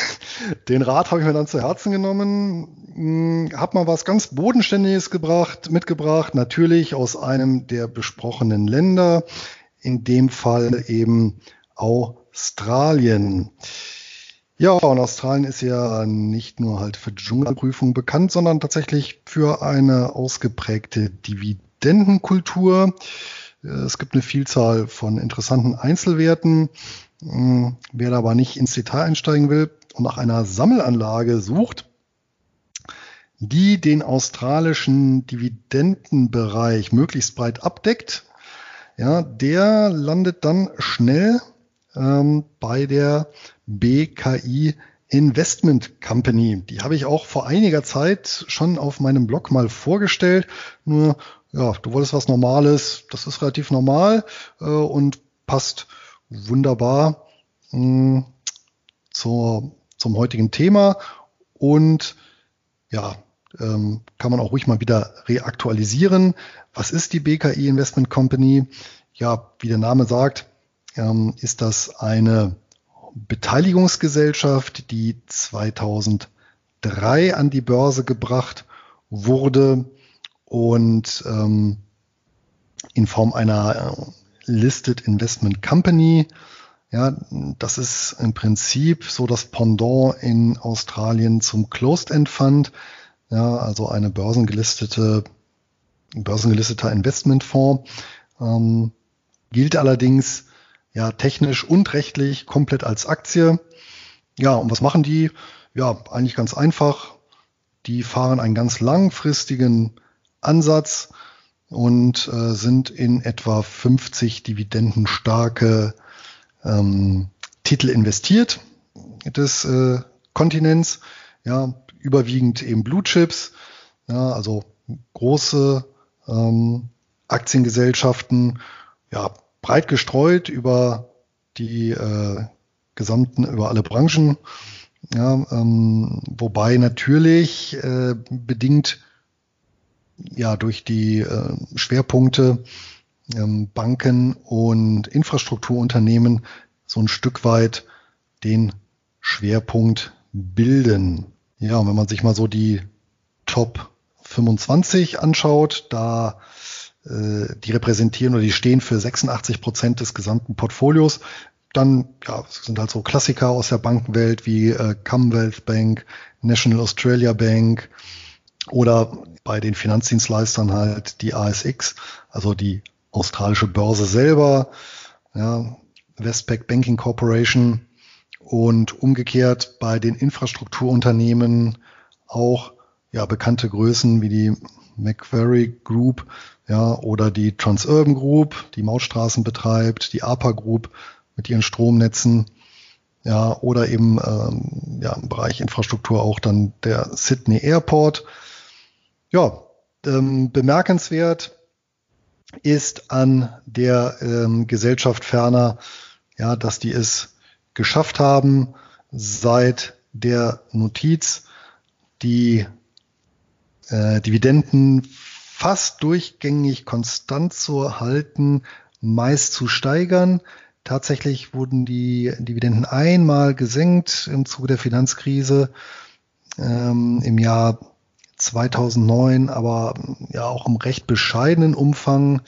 den Rat habe ich mir dann zu Herzen genommen, hm, hab mal was ganz Bodenständiges gebracht, mitgebracht, natürlich aus einem der besprochenen Länder, in dem Fall eben Australien. Ja, und Australien ist ja nicht nur halt für Dschungelprüfung bekannt, sondern tatsächlich für eine ausgeprägte Dividendenkultur. Es gibt eine Vielzahl von interessanten Einzelwerten. Hm, wer da aber nicht ins Detail einsteigen will und nach einer Sammelanlage sucht, die den australischen Dividendenbereich möglichst breit abdeckt, ja, der landet dann schnell ähm, bei der BKI Investment Company. Die habe ich auch vor einiger Zeit schon auf meinem Blog mal vorgestellt. Nur ja, du wolltest was Normales, das ist relativ normal äh, und passt wunderbar mh, hm, zur, zum heutigen Thema und ja, ähm, kann man auch ruhig mal wieder reaktualisieren. Was ist die BKI Investment Company? Ja, wie der Name sagt, ähm, ist das eine Beteiligungsgesellschaft, die 2003 an die Börse gebracht wurde und ähm, in Form einer äh, Listed Investment Company. Ja, das ist im Prinzip so das Pendant in Australien zum Closed End Fund. Ja, also eine börsengelistete, börsengelisteter Investmentfonds. Ähm, gilt allerdings ja technisch und rechtlich komplett als Aktie. Ja, und was machen die? ja, eigentlich ganz einfach. Die fahren einen ganz langfristigen Ansatz und äh, sind in etwa 50 dividendenstarke ähm, Titel investiert des äh, Kontinents. Ja, überwiegend eben Blue Chips, ja, also große ähm, Aktiengesellschaften, ja, breit gestreut über die äh, gesamten, über alle Branchen. Ja, ähm, wobei natürlich äh, bedingt ja durch die äh, Schwerpunkte ähm, Banken und Infrastrukturunternehmen so ein Stück weit den Schwerpunkt bilden. Ja, und wenn man sich mal so die Top 25 anschaut, da äh, die repräsentieren oder die stehen für 86 Prozent des gesamten Portfolios, dann ja, sind halt so Klassiker aus der Bankenwelt wie äh, Commonwealth Bank, National Australia Bank oder bei den Finanzdienstleistern halt die ASX, also die australische Börse selber, ja, Westpac Banking Corporation und umgekehrt bei den Infrastrukturunternehmen auch ja, bekannte Größen wie die Macquarie Group ja, oder die Transurban Group, die Mautstraßen betreibt, die APA Group mit ihren Stromnetzen ja, oder eben ähm, ja, im Bereich Infrastruktur auch dann der Sydney Airport. Ja, ähm, bemerkenswert ist an der ähm, Gesellschaft ferner, ja, dass die es geschafft haben, seit der Notiz die äh, Dividenden fast durchgängig konstant zu halten, meist zu steigern. Tatsächlich wurden die Dividenden einmal gesenkt im Zuge der Finanzkrise ähm, im Jahr 2009, aber ja auch im recht bescheidenen Umfang.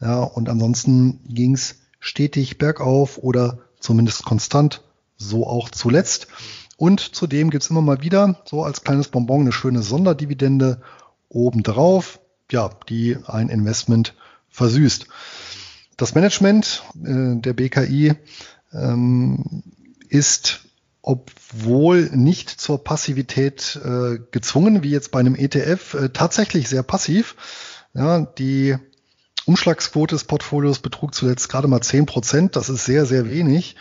Ja, und ansonsten ging es stetig bergauf oder zumindest konstant, so auch zuletzt. Und zudem gibt's immer mal wieder so als kleines Bonbon eine schöne Sonderdividende obendrauf, ja, die ein Investment versüßt. Das Management äh, der BKI ähm, ist, obwohl nicht zur Passivität äh, gezwungen, wie jetzt bei einem ETF, äh, tatsächlich sehr passiv. Ja, die Umschlagsquote des Portfolios betrug zuletzt gerade mal zehn Prozent. Das ist sehr, sehr wenig.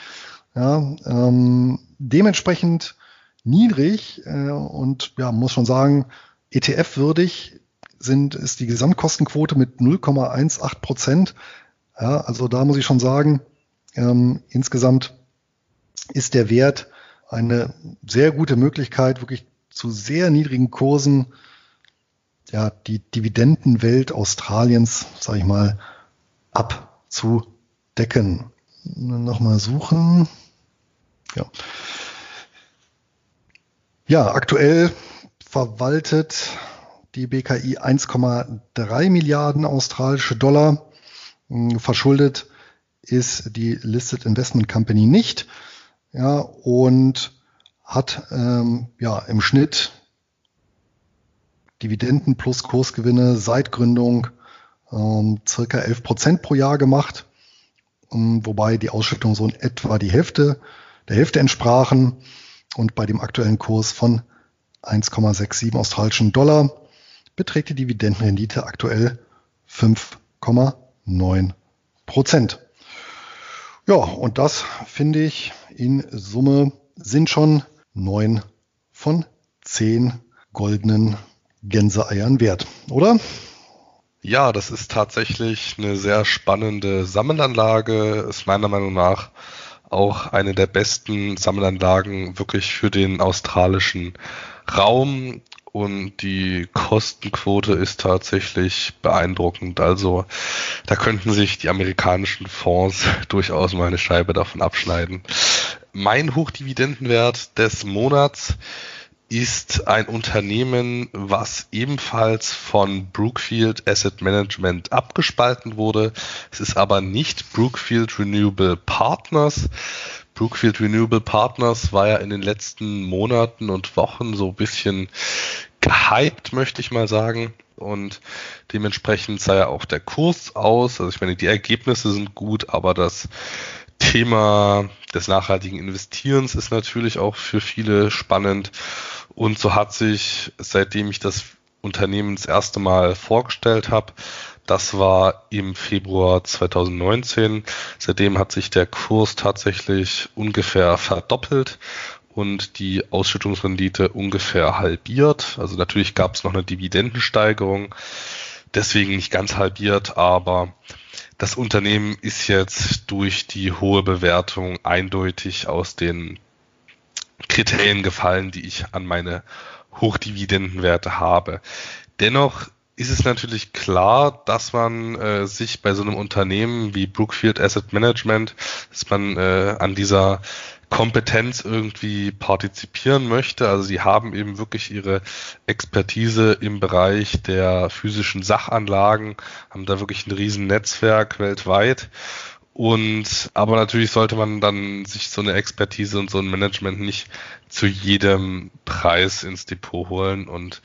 Ja, ähm, dementsprechend niedrig äh, und ja, muss schon sagen, ETF-würdig sind, ist die Gesamtkostenquote mit 0,18 Prozent. Ja, also da muss ich schon sagen, ähm, insgesamt ist der Wert eine sehr gute Möglichkeit, wirklich zu sehr niedrigen Kursen ja, die Dividendenwelt Australiens, sage ich mal, abzudecken. Nochmal suchen. Ja. ja, aktuell verwaltet die BKI 1,3 Milliarden australische Dollar. Verschuldet ist die Listed Investment Company nicht. Ja, und hat ähm, ja im Schnitt Dividenden plus Kursgewinne seit Gründung ähm, circa 11 Prozent pro Jahr gemacht, ähm, wobei die Ausschüttung so in etwa die Hälfte der Hälfte entsprachen und bei dem aktuellen Kurs von 1,67 australischen Dollar beträgt die Dividendenrendite aktuell 5,9 Prozent. Ja, und das finde ich in Summe sind schon neun von zehn goldenen Gänseeiern wert, oder? Ja, das ist tatsächlich eine sehr spannende Sammelanlage, ist meiner Meinung nach auch eine der besten Sammelanlagen wirklich für den australischen Raum und die Kostenquote ist tatsächlich beeindruckend. Also da könnten sich die amerikanischen Fonds durchaus mal eine Scheibe davon abschneiden. Mein Hochdividendenwert des Monats ist ein Unternehmen, was ebenfalls von Brookfield Asset Management abgespalten wurde. Es ist aber nicht Brookfield Renewable Partners. Brookfield Renewable Partners war ja in den letzten Monaten und Wochen so ein bisschen gehypt, möchte ich mal sagen. Und dementsprechend sah ja auch der Kurs aus. Also ich meine, die Ergebnisse sind gut, aber das Thema des nachhaltigen Investierens ist natürlich auch für viele spannend. Und so hat sich, seitdem ich das Unternehmen das erste Mal vorgestellt habe, das war im Februar 2019. Seitdem hat sich der Kurs tatsächlich ungefähr verdoppelt und die Ausschüttungsrendite ungefähr halbiert. Also natürlich gab es noch eine Dividendensteigerung, deswegen nicht ganz halbiert, aber das Unternehmen ist jetzt durch die hohe Bewertung eindeutig aus den Kriterien gefallen, die ich an meine Hochdividendenwerte habe. Dennoch ist es natürlich klar, dass man äh, sich bei so einem Unternehmen wie Brookfield Asset Management, dass man äh, an dieser Kompetenz irgendwie partizipieren möchte. Also sie haben eben wirklich ihre Expertise im Bereich der physischen Sachanlagen, haben da wirklich ein riesen Netzwerk weltweit. Und aber natürlich sollte man dann sich so eine Expertise und so ein Management nicht zu jedem Preis ins Depot holen. Und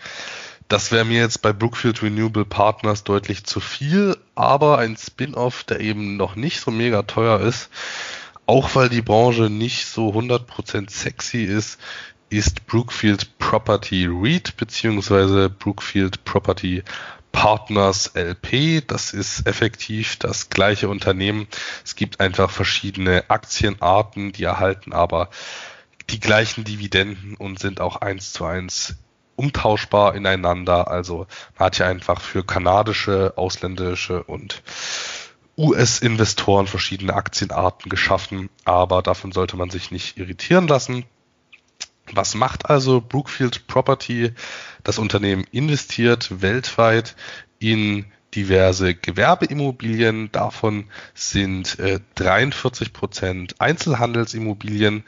das wäre mir jetzt bei Brookfield Renewable Partners deutlich zu viel, aber ein Spin-off, der eben noch nicht so mega teuer ist, auch weil die Branche nicht so 100% sexy ist, ist Brookfield Property REIT beziehungsweise Brookfield Property Partners LP. Das ist effektiv das gleiche Unternehmen. Es gibt einfach verschiedene Aktienarten, die erhalten aber die gleichen Dividenden und sind auch eins zu eins umtauschbar ineinander. Also man hat ja einfach für kanadische, ausländische und US-Investoren verschiedene Aktienarten geschaffen, aber davon sollte man sich nicht irritieren lassen. Was macht also Brookfield Property? Das Unternehmen investiert weltweit in diverse Gewerbeimmobilien. Davon sind äh, 43 Prozent Einzelhandelsimmobilien.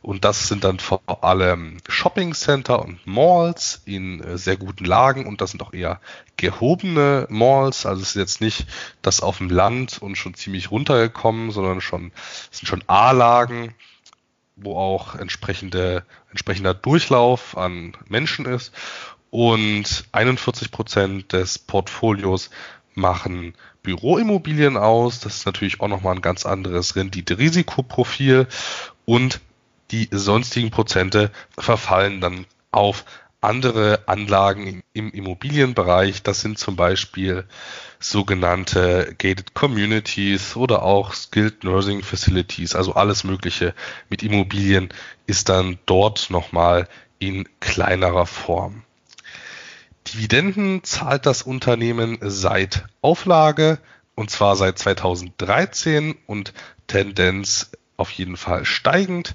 Und das sind dann vor allem Shopping Center und Malls in äh, sehr guten Lagen und das sind auch eher gehobene Malls. Also es ist jetzt nicht das auf dem Land und schon ziemlich runtergekommen, sondern schon, es sind schon A-Lagen, wo auch entsprechende, entsprechender Durchlauf an Menschen ist. Und 41 Prozent des Portfolios machen Büroimmobilien aus. Das ist natürlich auch nochmal ein ganz anderes Rendite-Risikoprofil. Und die sonstigen Prozente verfallen dann auf andere Anlagen im Immobilienbereich. Das sind zum Beispiel sogenannte Gated Communities oder auch Skilled Nursing Facilities. Also alles Mögliche mit Immobilien ist dann dort nochmal in kleinerer Form. Dividenden zahlt das Unternehmen seit Auflage und zwar seit 2013 und Tendenz auf jeden Fall steigend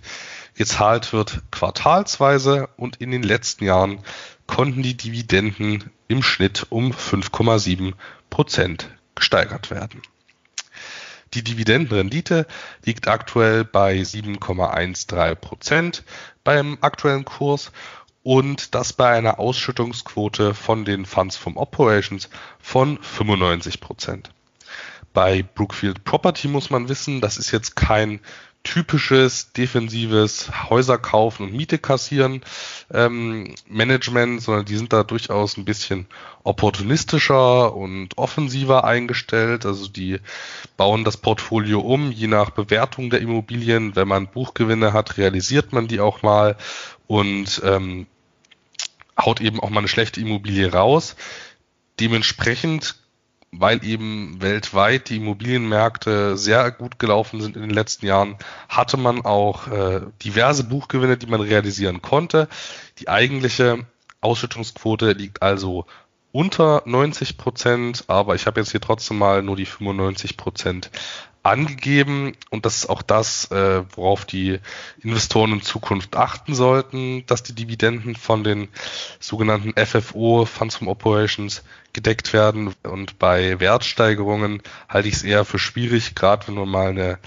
gezahlt wird quartalsweise und in den letzten Jahren konnten die Dividenden im Schnitt um 5,7 Prozent gesteigert werden. Die Dividendenrendite liegt aktuell bei 7,13 Prozent beim aktuellen Kurs und das bei einer Ausschüttungsquote von den Funds from Operations von 95 Prozent. Bei Brookfield Property muss man wissen, das ist jetzt kein typisches defensives Häuser kaufen und Miete kassieren ähm, Management, sondern die sind da durchaus ein bisschen opportunistischer und offensiver eingestellt. Also die bauen das Portfolio um, je nach Bewertung der Immobilien. Wenn man Buchgewinne hat, realisiert man die auch mal und ähm, haut eben auch mal eine schlechte Immobilie raus. Dementsprechend weil eben weltweit die Immobilienmärkte sehr gut gelaufen sind in den letzten Jahren, hatte man auch äh, diverse Buchgewinne, die man realisieren konnte. Die eigentliche Ausschüttungsquote liegt also unter 90 Prozent, aber ich habe jetzt hier trotzdem mal nur die 95 Prozent angegeben und das ist auch das, äh, worauf die Investoren in Zukunft achten sollten, dass die Dividenden von den sogenannten FFO, Funds from Operations, gedeckt werden und bei Wertsteigerungen halte ich es eher für schwierig, gerade wenn wir mal eine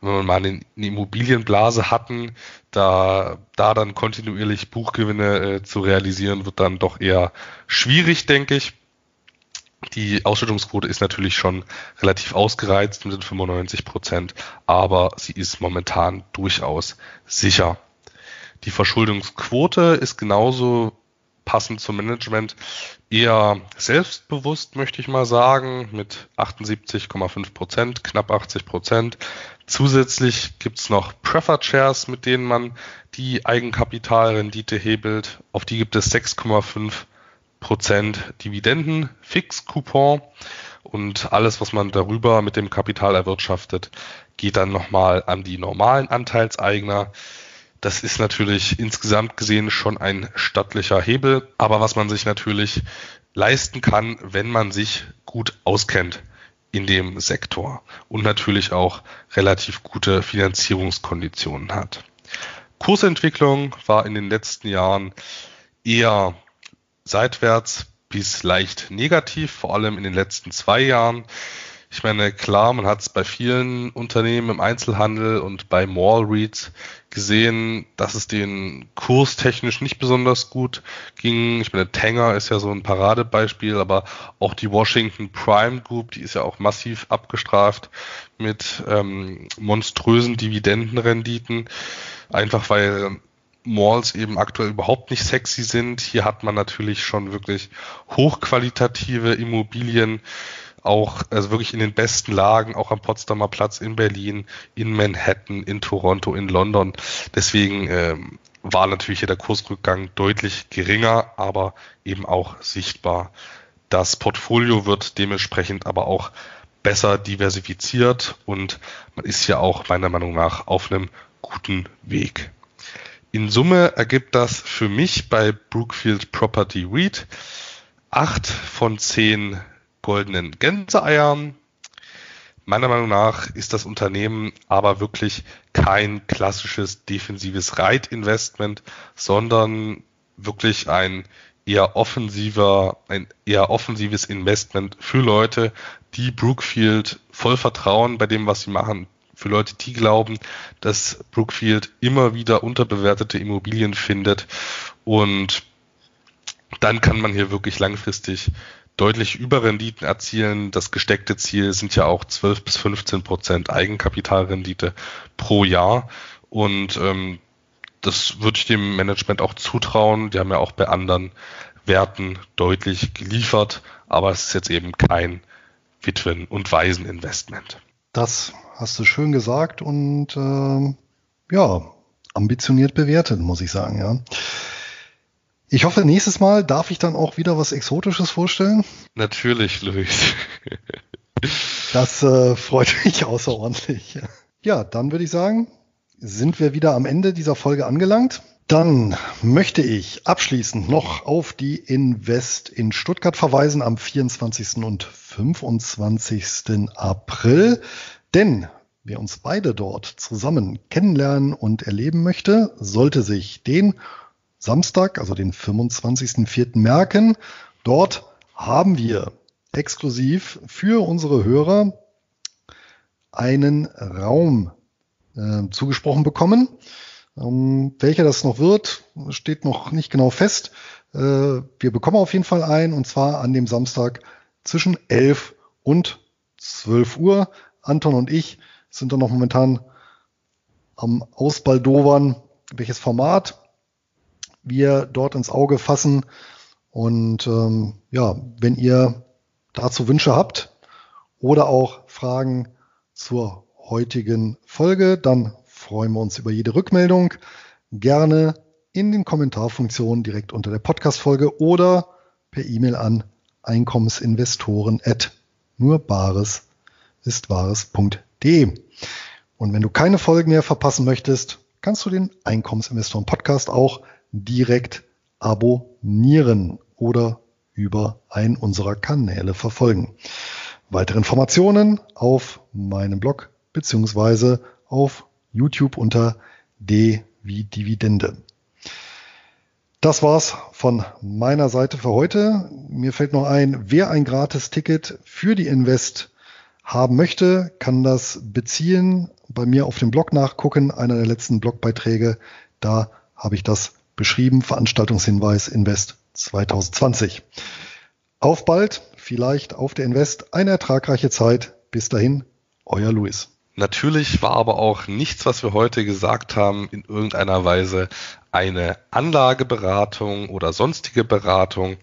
wenn wir mal eine Immobilienblase hatten, da, da dann kontinuierlich Buchgewinne äh, zu realisieren, wird dann doch eher schwierig, denke ich. Die Ausschüttungsquote ist natürlich schon relativ ausgereizt mit den 95 Prozent, aber sie ist momentan durchaus sicher. Die Verschuldungsquote ist genauso passend zum Management eher selbstbewusst, möchte ich mal sagen, mit 78,5 Prozent, knapp 80 Prozent. Zusätzlich gibt's noch Preferred Shares, mit denen man die Eigenkapitalrendite hebelt. Auf die gibt es 6,5 Prozent Dividenden, Fix-Coupon und alles, was man darüber mit dem Kapital erwirtschaftet, geht dann nochmal an die normalen Anteilseigner. Das ist natürlich insgesamt gesehen schon ein stattlicher Hebel, aber was man sich natürlich leisten kann, wenn man sich gut auskennt in dem Sektor und natürlich auch relativ gute Finanzierungskonditionen hat. Kursentwicklung war in den letzten Jahren eher seitwärts bis leicht negativ, vor allem in den letzten zwei Jahren. Ich meine, klar, man hat es bei vielen Unternehmen im Einzelhandel und bei Mall Reads gesehen, dass es den kurstechnisch nicht besonders gut ging. Ich meine, Tanger ist ja so ein Paradebeispiel, aber auch die Washington Prime Group, die ist ja auch massiv abgestraft mit ähm, monströsen Dividendenrenditen, einfach weil Malls eben aktuell überhaupt nicht sexy sind. Hier hat man natürlich schon wirklich hochqualitative Immobilien, auch also wirklich in den besten Lagen, auch am Potsdamer Platz in Berlin, in Manhattan, in Toronto, in London. Deswegen ähm, war natürlich hier der Kursrückgang deutlich geringer, aber eben auch sichtbar. Das Portfolio wird dementsprechend aber auch besser diversifiziert und man ist hier auch meiner Meinung nach auf einem guten Weg. In Summe ergibt das für mich bei Brookfield Property REIT acht von zehn goldenen Gänseeiern. Meiner Meinung nach ist das Unternehmen aber wirklich kein klassisches defensives Reitinvestment, sondern wirklich ein eher offensiver, ein eher offensives Investment für Leute, die Brookfield voll vertrauen bei dem, was sie machen, für Leute, die glauben, dass Brookfield immer wieder unterbewertete Immobilien findet und dann kann man hier wirklich langfristig deutlich Überrenditen erzielen. Das gesteckte Ziel sind ja auch 12 bis 15 Prozent Eigenkapitalrendite pro Jahr und ähm, das würde ich dem Management auch zutrauen. Die haben ja auch bei anderen Werten deutlich geliefert, aber es ist jetzt eben kein Witwen- und Waiseninvestment. Das hast du schön gesagt und äh, ja, ambitioniert bewertet, muss ich sagen, ja. Ich hoffe, nächstes Mal darf ich dann auch wieder was Exotisches vorstellen. Natürlich, Luis. das äh, freut mich außerordentlich. Ja, dann würde ich sagen, sind wir wieder am Ende dieser Folge angelangt. Dann möchte ich abschließend noch auf die Invest in Stuttgart verweisen am 24. und 25. April. Denn wer uns beide dort zusammen kennenlernen und erleben möchte, sollte sich den Samstag, also den 25.04. merken. Dort haben wir exklusiv für unsere Hörer einen Raum äh, zugesprochen bekommen. Ähm, welcher das noch wird, steht noch nicht genau fest. Äh, wir bekommen auf jeden Fall ein und zwar an dem Samstag zwischen 11 und 12 Uhr. Anton und ich sind dann noch momentan am Ausbaldowern, welches Format wir dort ins Auge fassen. Und ähm, ja, wenn ihr dazu Wünsche habt oder auch Fragen zur heutigen Folge, dann freuen wir uns über jede Rückmeldung. Gerne in den Kommentarfunktionen direkt unter der Podcast-Folge oder per E-Mail an einkommensinvestoren at wahres.de. Und wenn du keine Folgen mehr verpassen möchtest, kannst du den Einkommensinvestoren Podcast auch direkt abonnieren oder über einen unserer Kanäle verfolgen. Weitere Informationen auf meinem Blog beziehungsweise auf YouTube unter D wie Dividende. Das war's von meiner Seite für heute. Mir fällt noch ein, wer ein gratis Ticket für die Invest haben möchte, kann das beziehen, bei mir auf dem Blog nachgucken, einer der letzten Blogbeiträge, da habe ich das beschrieben, Veranstaltungshinweis Invest 2020. Auf bald, vielleicht auf der Invest, eine ertragreiche Zeit. Bis dahin, euer Luis. Natürlich war aber auch nichts, was wir heute gesagt haben, in irgendeiner Weise eine Anlageberatung oder sonstige Beratung.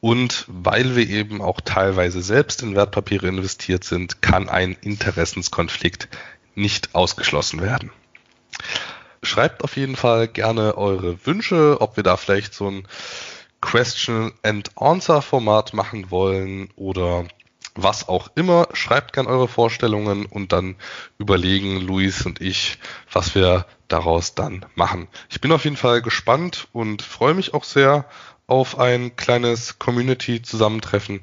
Und weil wir eben auch teilweise selbst in Wertpapiere investiert sind, kann ein Interessenskonflikt nicht ausgeschlossen werden. Schreibt auf jeden Fall gerne eure Wünsche, ob wir da vielleicht so ein Question and Answer Format machen wollen oder was auch immer. Schreibt gern eure Vorstellungen und dann überlegen Luis und ich, was wir daraus dann machen. Ich bin auf jeden Fall gespannt und freue mich auch sehr auf ein kleines Community-Zusammentreffen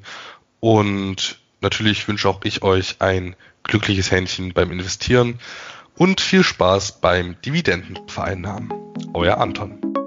und natürlich wünsche auch ich euch ein glückliches Händchen beim Investieren und viel Spaß beim Dividendenvereinnahmen. Euer Anton.